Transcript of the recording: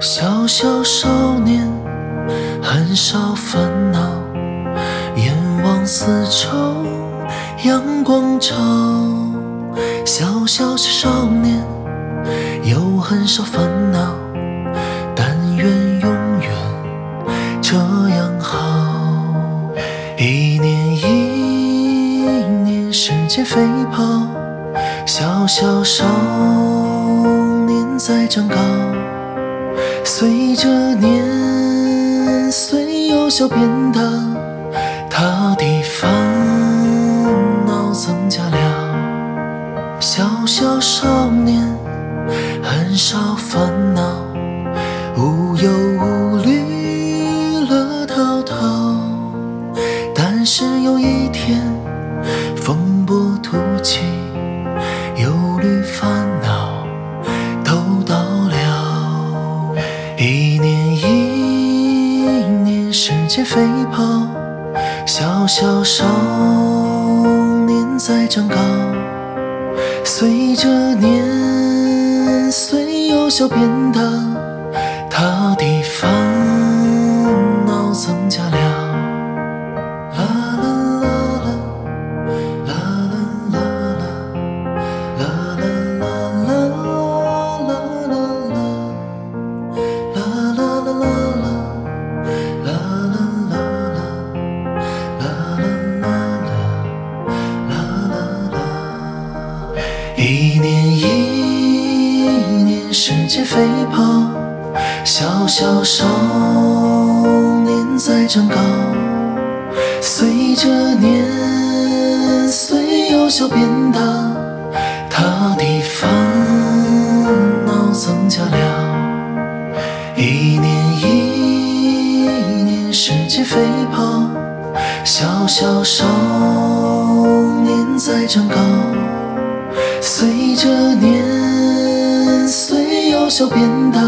小小少年，很少烦恼，眼望四周，阳光照。小小少年，有很少烦恼，但愿永远这样好。一年一年，时间飞跑，小小少年在长高。随着年岁由小变大，他的烦恼增加了。小小少年很少烦恼，无忧无时间飞跑，小小少年在长高。随着年岁由小变大，他的时间飞跑，小小少年在长高。随着年岁由小变大，他的烦恼增加了。一年一年，时间飞跑，小小少年在长高。随着年小小变大，